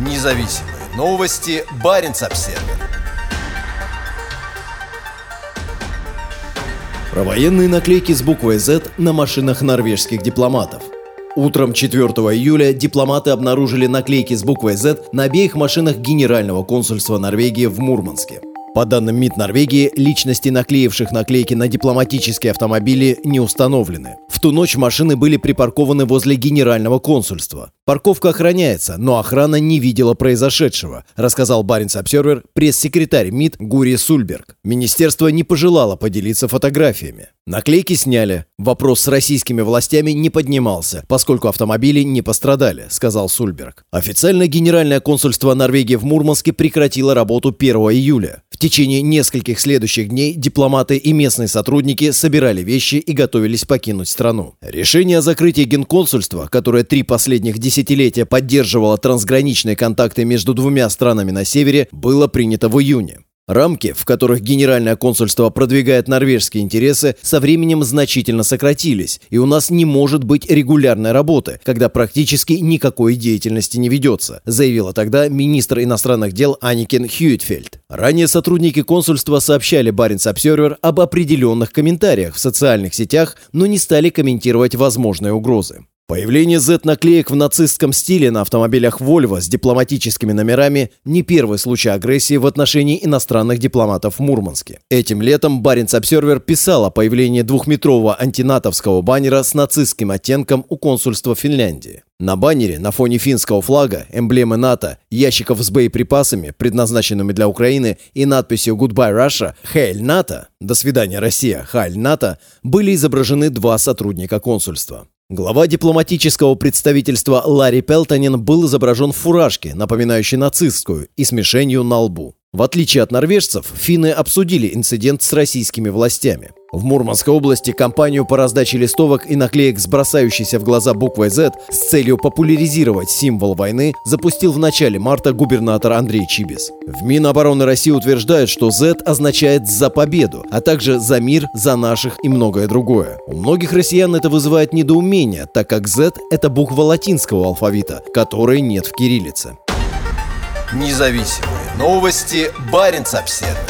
Независимые новости. Барин обсерва Про военные наклейки с буквой Z на машинах норвежских дипломатов. Утром 4 июля дипломаты обнаружили наклейки с буквой Z на обеих машинах Генерального консульства Норвегии в Мурманске. По данным МИД Норвегии, личности наклеивших наклейки на дипломатические автомобили не установлены. В ту ночь машины были припаркованы возле генерального консульства. Парковка охраняется, но охрана не видела произошедшего, рассказал Баренц Обсервер пресс-секретарь МИД Гури Сульберг. Министерство не пожелало поделиться фотографиями. Наклейки сняли. Вопрос с российскими властями не поднимался, поскольку автомобили не пострадали, сказал Сульберг. Официально Генеральное консульство Норвегии в Мурманске прекратило работу 1 июля. Течение нескольких следующих дней дипломаты и местные сотрудники собирали вещи и готовились покинуть страну. Решение о закрытии генконсульства, которое три последних десятилетия поддерживало трансграничные контакты между двумя странами на севере, было принято в июне. Рамки, в которых Генеральное консульство продвигает норвежские интересы, со временем значительно сократились, и у нас не может быть регулярной работы, когда практически никакой деятельности не ведется, заявила тогда министр иностранных дел Аникин Хьюитфельд. Ранее сотрудники консульства сообщали Баренц Обсервер об определенных комментариях в социальных сетях, но не стали комментировать возможные угрозы. Появление Z-наклеек в нацистском стиле на автомобилях Volvo с дипломатическими номерами – не первый случай агрессии в отношении иностранных дипломатов в Мурманске. Этим летом Баренц Обсервер писал о появлении двухметрового антинатовского баннера с нацистским оттенком у консульства Финляндии. На баннере на фоне финского флага, эмблемы НАТО, ящиков с боеприпасами, предназначенными для Украины, и надписью «Goodbye Russia», «Хейль НАТО», «До свидания, Россия», «Хайль НАТО» были изображены два сотрудника консульства. Глава дипломатического представительства Ларри Пелтонин был изображен в фуражке, напоминающей нацистскую, и с на лбу. В отличие от норвежцев, финны обсудили инцидент с российскими властями. В Мурманской области кампанию по раздаче листовок и наклеек с бросающейся в глаза буквой Z с целью популяризировать символ войны запустил в начале марта губернатор Андрей Чибис. В Минобороны России утверждают, что Z означает «за победу», а также «за мир», «за наших» и многое другое. У многих россиян это вызывает недоумение, так как Z — это буква латинского алфавита, которой нет в кириллице. Независимые новости. Барин обседный.